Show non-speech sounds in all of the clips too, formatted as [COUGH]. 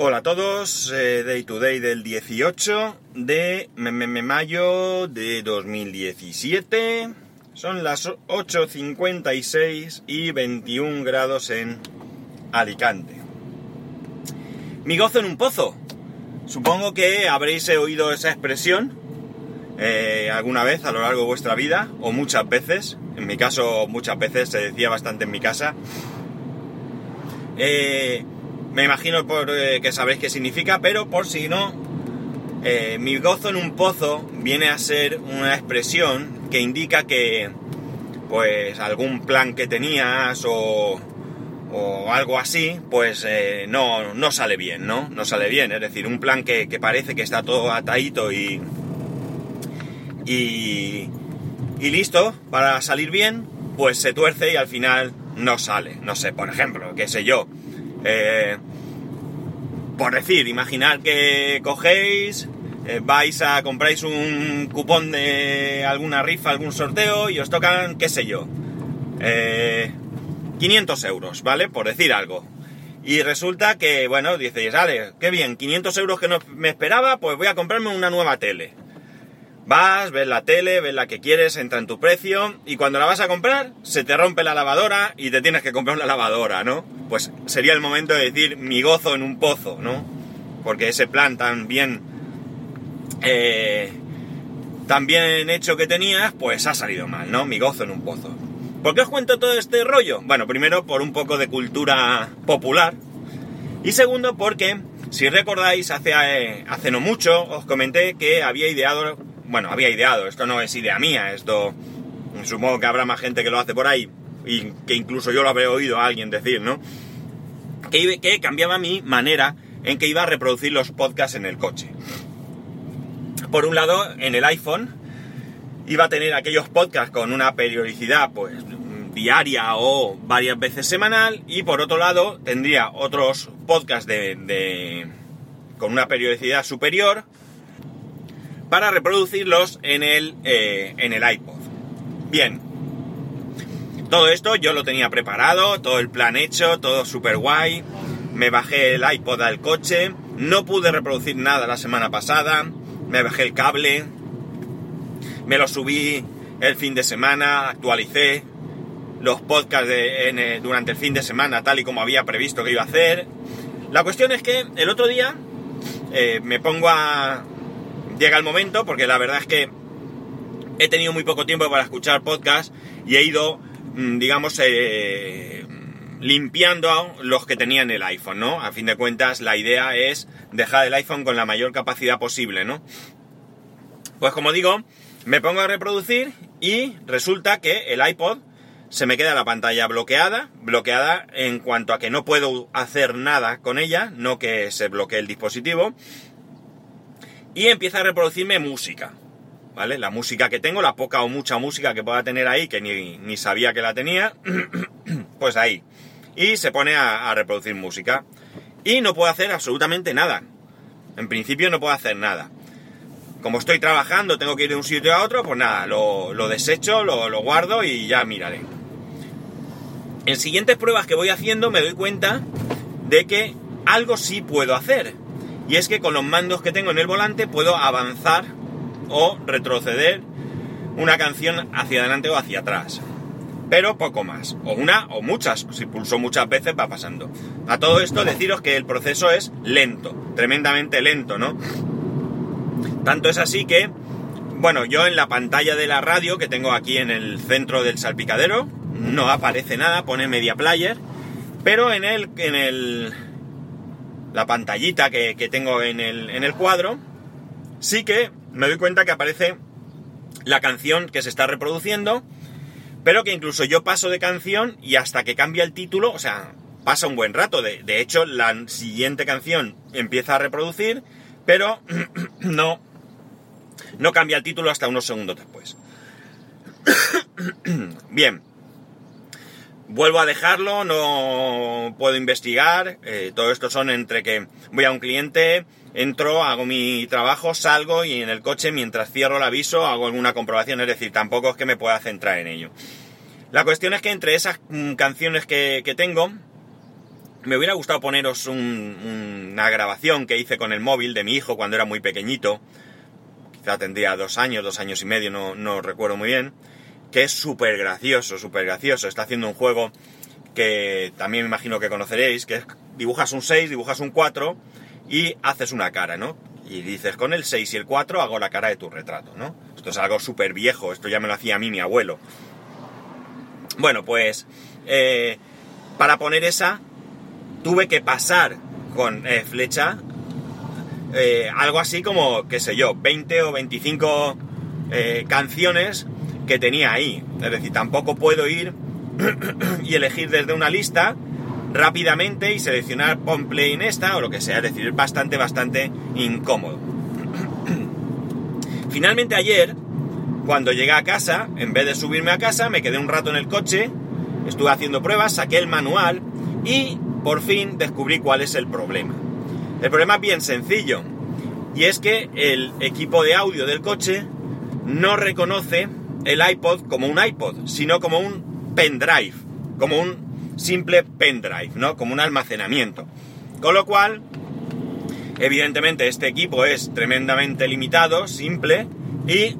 Hola a todos, eh, Day to Day del 18 de mayo de 2017. Son las 8.56 y 21 grados en Alicante. Mi gozo en un pozo. Supongo que habréis oído esa expresión eh, alguna vez a lo largo de vuestra vida, o muchas veces. En mi caso, muchas veces se decía bastante en mi casa. Eh, me imagino por, eh, que sabréis qué significa, pero por si no, eh, mi gozo en un pozo viene a ser una expresión que indica que, pues, algún plan que tenías o, o algo así, pues eh, no, no, sale bien, ¿no? No sale bien, es decir, un plan que, que parece que está todo atadito y, y, y listo para salir bien, pues se tuerce y al final no sale. No sé, por ejemplo, qué sé yo. Por decir, imaginar que cogéis, eh, vais a compráis un cupón de alguna rifa, algún sorteo y os tocan, qué sé yo, 500 eh, euros, ¿vale? Por decir algo. Y resulta que, bueno, dices, vale, qué bien, 500 euros que no me esperaba, pues voy a comprarme una nueva tele. Vas, ves la tele, ves la que quieres, entra en tu precio y cuando la vas a comprar se te rompe la lavadora y te tienes que comprar una lavadora, ¿no? Pues sería el momento de decir mi gozo en un pozo, ¿no? Porque ese plan tan bien, eh, tan bien hecho que tenías, pues ha salido mal, ¿no? Mi gozo en un pozo. ¿Por qué os cuento todo este rollo? Bueno, primero por un poco de cultura popular y segundo porque, si recordáis, hace, eh, hace no mucho os comenté que había ideado bueno, había ideado, esto no es idea mía, esto supongo que habrá más gente que lo hace por ahí y que incluso yo lo habré oído a alguien decir, ¿no? Que, que cambiaba mi manera en que iba a reproducir los podcasts en el coche. Por un lado, en el iPhone iba a tener aquellos podcasts con una periodicidad pues diaria o varias veces semanal y por otro lado tendría otros podcasts de, de con una periodicidad superior para reproducirlos en el, eh, en el iPod. Bien, todo esto yo lo tenía preparado, todo el plan hecho, todo super guay. Me bajé el iPod al coche, no pude reproducir nada la semana pasada, me bajé el cable, me lo subí el fin de semana, actualicé los podcasts de, durante el fin de semana tal y como había previsto que iba a hacer. La cuestión es que el otro día eh, me pongo a, llega el momento, porque la verdad es que he tenido muy poco tiempo para escuchar podcast y he ido, mm, digamos, eh, limpiando los que tenía en el iPhone, ¿no? A fin de cuentas, la idea es dejar el iPhone con la mayor capacidad posible, ¿no? Pues como digo, me pongo a reproducir y resulta que el iPod se me queda la pantalla bloqueada, bloqueada en cuanto a que no puedo hacer nada con ella, no que se bloquee el dispositivo, y empieza a reproducirme música, ¿vale? La música que tengo, la poca o mucha música que pueda tener ahí, que ni, sabía que la tenía, [CLEARS THROAT] pues ahí. Y se pone a, reproducir música. Y no puedo hacer absolutamente nada. En principio no puedo hacer nada. Como estoy trabajando, tengo que ir de un sitio a otro, pues nada, lo, desecho, lo, lo guardo y ya miraré. En siguientes pruebas que voy haciendo me doy cuenta de que algo sí puedo hacer y es que con los mandos que tengo en el volante puedo avanzar o retroceder una canción hacia adelante o hacia atrás. Pero poco más. O una o muchas. Si pulso muchas veces va pasando. A todo esto deciros que el proceso es lento. Tremendamente lento, ¿no? Tanto es así que, bueno, yo en la pantalla de la radio que tengo aquí en el centro del salpicadero, no aparece nada, pone media player. Pero en el, en el, la pantallita que, tengo en el, en el cuadro, sí que me doy cuenta que aparece la canción que se está reproduciendo, pero que incluso yo paso de canción y hasta que cambia el título, o sea, pasa un buen rato. De, de hecho, la siguiente canción empieza a reproducir, pero [CLEARS THROAT] no, no cambia el título hasta unos segundos después. [CLEARS THROAT] Bien, Vuelvo a dejarlo, no puedo investigar. Eh, todo esto son entre que voy a un cliente, entro, hago mi trabajo, salgo y en el coche mientras cierro el aviso hago alguna comprobación. Es decir, tampoco es que me pueda centrar en ello. La cuestión es que entre esas mm, canciones que, tengo, Me hubiera gustado poneros una grabación que hice con el móvil de mi hijo cuando era muy pequeñito. Quizá tendría dos años, dos años y medio, no, no recuerdo muy bien. Que es súper gracioso, súper gracioso. Está haciendo un juego que también me imagino que conoceréis, que es dibujas un 6, dibujas un 4 y haces una cara, ¿no? Y dices, con el 6 y el 4 hago la cara de tu retrato, ¿no? Esto es algo súper viejo, esto ya me lo hacía a mí mi abuelo. Bueno, pues eh, para poner esa tuve que pasar con eh, flecha eh, algo así como, qué sé yo, 20 o 25 canciones que tenía ahí. Es decir, tampoco puedo ir [CLEARS THROAT] y elegir desde una lista rápidamente y seleccionar pon play en esta o lo que sea. Es decir, es bastante, bastante incómodo. [CLEARS THROAT] Finalmente ayer, cuando llegué a casa, en vez de subirme a casa, me quedé un rato en el coche, estuve haciendo pruebas, saqué el manual y por fin descubrí cuál es el problema. El problema es bien sencillo y es que el equipo de audio del coche no reconoce el iPod como un iPod, sino como un pendrive, como un simple pendrive, ¿no? Como un almacenamiento. Con lo cual, evidentemente este equipo es tremendamente limitado, simple y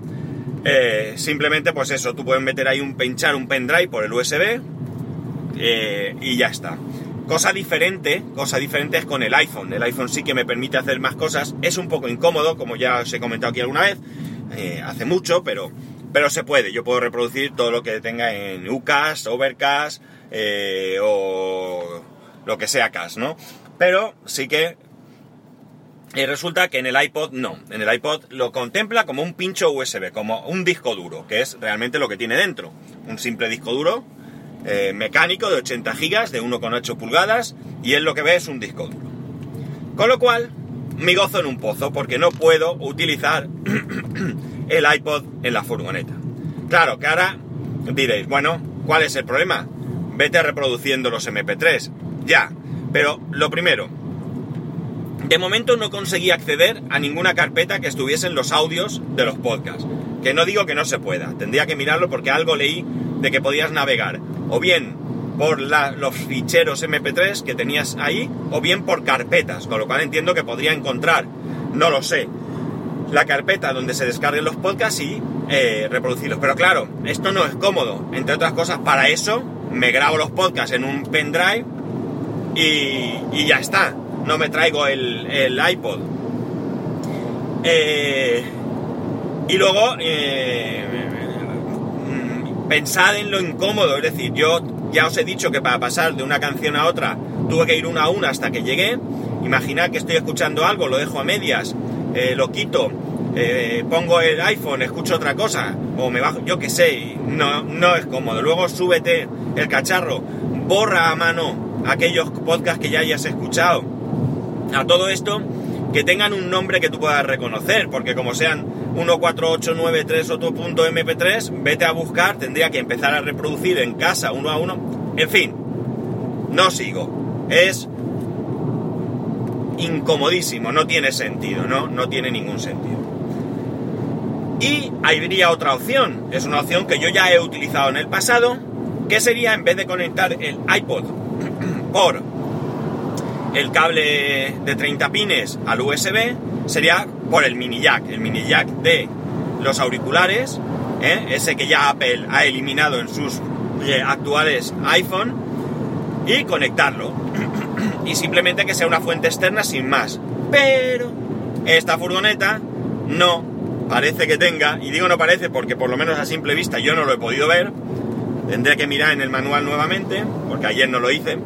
[CLEARS THROAT] eh, simplemente pues eso, tú puedes meter ahí un pinchar un pendrive por el USB eh, y ya está. Cosa diferente, cosa diferente es con el iPhone. El iPhone sí que me permite hacer más cosas. Es un poco incómodo, como ya os he comentado aquí alguna vez. Eh, hace mucho, pero pero se puede, yo puedo reproducir todo lo que tenga en UCAS, Overcast eh, o lo que sea CAS, ¿no? Pero sí que y resulta que en el iPod no, en el iPod lo contempla como un pincho USB, como un disco duro, que es realmente lo que tiene dentro. Un simple disco duro eh, mecánico de 80 GB, de 1,8 pulgadas, y él lo que ve es un disco duro. Con lo cual, me gozo en un pozo, porque no puedo utilizar [CLEARS THROAT] el iPod en la furgoneta. Claro que ahora diréis, bueno, ¿cuál es el problema? Vete reproduciendo los MP3. Ya, pero lo primero, de momento no conseguí acceder a ninguna carpeta que estuviesen los audios de los podcasts. Que no digo que no se pueda, tendría que mirarlo porque algo leí de que podías navegar o bien por los ficheros MP3 que tenías ahí o bien por carpetas, con lo cual entiendo que podría encontrar, no lo sé, la carpeta donde se descarguen los podcasts y eh, reproducirlos. Pero claro, esto no es cómodo. Entre otras cosas, para eso me grabo los podcasts en un pendrive y, ya está. No me traigo el, iPod. Eh, y luego, eh, pensad en lo incómodo. Es decir, yo ya os he dicho que para pasar de una canción a otra tuve que ir una a una hasta que llegué. Imaginad que estoy escuchando algo, lo dejo a medias eh, lo quito, eh, pongo el iPhone, escucho otra cosa, o me bajo, yo qué sé, no, no es cómodo. Luego súbete el cacharro, borra a mano aquellos podcasts que ya hayas escuchado. A todo esto, que tengan un nombre que tú puedas reconocer, porque como sean 14893 otro punto MP3, vete a buscar, tendría que empezar a reproducir en casa uno a uno. En fin, no sigo. Es incomodísimo, no tiene sentido, ¿no? No tiene ningún sentido. Y habría otra opción, es una opción que yo ya he utilizado en el pasado, que sería en vez de conectar el iPod [CLEARS THROAT] por el cable de 30 pines al USB, sería por el mini jack, el mini jack de los auriculares, ¿eh? ese que ya Apple ha eliminado en sus eh, actuales iPhone, y conectarlo [CLEARS THROAT] y simplemente que sea una fuente externa sin más. Pero esta furgoneta no parece que tenga, y digo no parece porque por lo menos a simple vista yo no lo he podido ver, tendré que mirar en el manual nuevamente, porque ayer no lo hice,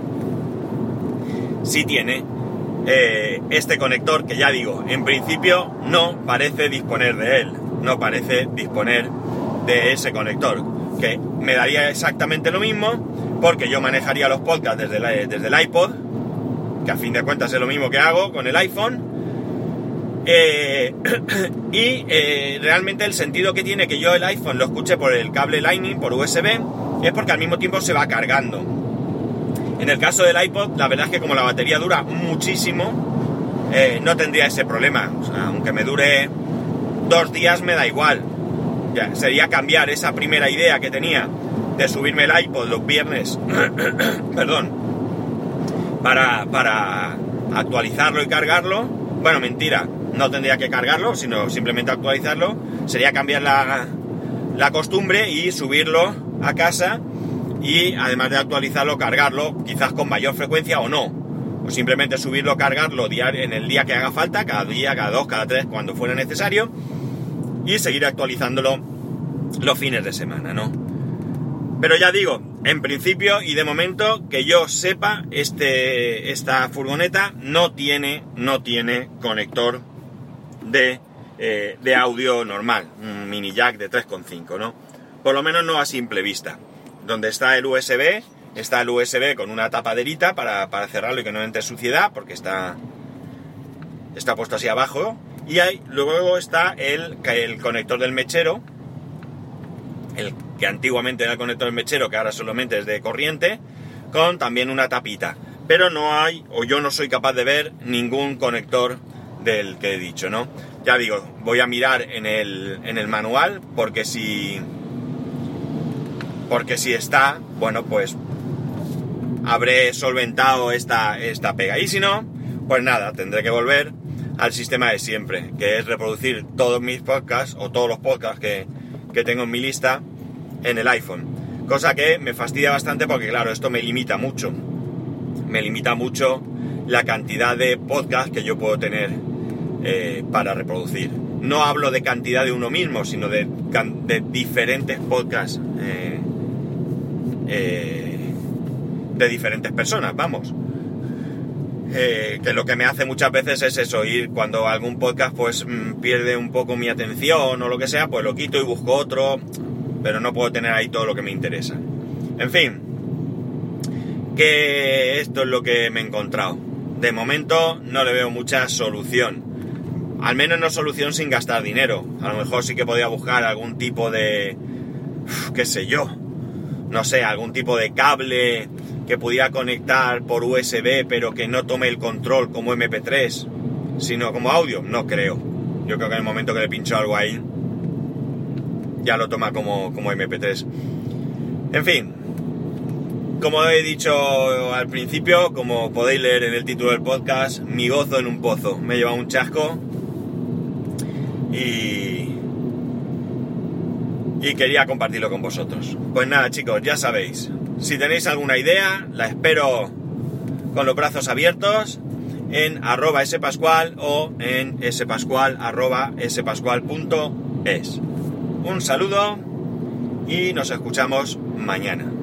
si tiene eh, este conector que ya digo, en principio no parece disponer de él, no parece disponer de ese conector, que me daría exactamente lo mismo, porque yo manejaría los podcasts desde, desde el iPod, que a fin de cuentas es lo mismo que hago con el iPhone. Eh, [CLEARS THROAT] y eh, realmente el sentido que tiene que yo el iPhone lo escuche por el cable Lightning, por USB, es porque al mismo tiempo se va cargando. En el caso del iPod, la verdad es que como la batería dura muchísimo, eh, no tendría ese problema. aunque me dure dos días me da igual. Ya, sería cambiar esa primera idea que tenía de subirme el iPod los viernes, [CLEARS THROAT] perdón, para, para actualizarlo y cargarlo. Bueno, mentira, no tendría que cargarlo, sino simplemente actualizarlo. Sería cambiar la, la costumbre y subirlo a casa y además de actualizarlo, cargarlo, quizás con mayor frecuencia o no. O simplemente subirlo, cargarlo en el día que haga falta, cada día, cada dos, cada tres, cuando fuera necesario, y seguir actualizándolo los fines de semana, ¿no? Pero ya digo, en principio y de momento que yo sepa, este, esta furgoneta no tiene, no tiene conector de, eh, de audio normal, un mini jack de 3.5, ¿no? Por lo menos no a simple vista donde está el USB, está el USB con una tapaderita para, cerrarlo y que no entre suciedad, porque está, está puesto así abajo. Y ahí, luego está el, el conector del mechero, el que antiguamente era el conector del mechero, que ahora solamente es de corriente, con también una tapita. Pero no hay, o yo no soy capaz de ver, ningún conector del que he dicho, ¿no? Ya digo, voy a mirar en el, en el manual, porque si porque si está, bueno, pues habré solventado esta, esta pega. Y si no, pues nada, tendré que volver al sistema de siempre, que es reproducir todos mis podcasts o todos los podcasts que, que tengo en mi lista en el iPhone. Cosa que me fastidia bastante porque, claro, esto me limita mucho. Me limita mucho la cantidad de podcasts que yo puedo tener eh, para reproducir. No hablo de cantidad de uno mismo, sino de, diferentes podcasts. Eh, eh, de diferentes personas, vamos. Que lo que me hace muchas veces es eso, ir cuando algún podcast pues mm, pierde un poco mi atención o lo que sea, pues lo quito y busco otro, pero no puedo tener ahí todo lo que me interesa. En fin, que esto es lo que me he encontrado. De momento no le veo mucha solución. Al menos no solución sin gastar dinero. A lo mejor sí que podía buscar algún tipo de... qué sé yo, no sé, algún tipo de cable que pudiera conectar por USB pero que no tome el control como MP3, sino como audio, no creo. Yo creo que en el momento que le pincho algo ahí, ya lo toma como, como MP3. En fin, como he dicho al principio, como podéis leer en el título del podcast, mi gozo en un pozo. Me he llevado un chasco y y quería compartirlo con vosotros. Pues nada chicos, ya sabéis, si tenéis alguna idea, la espero con los brazos abiertos en arroba spascual o en spascual arroba spascual.es. Un saludo y nos escuchamos mañana.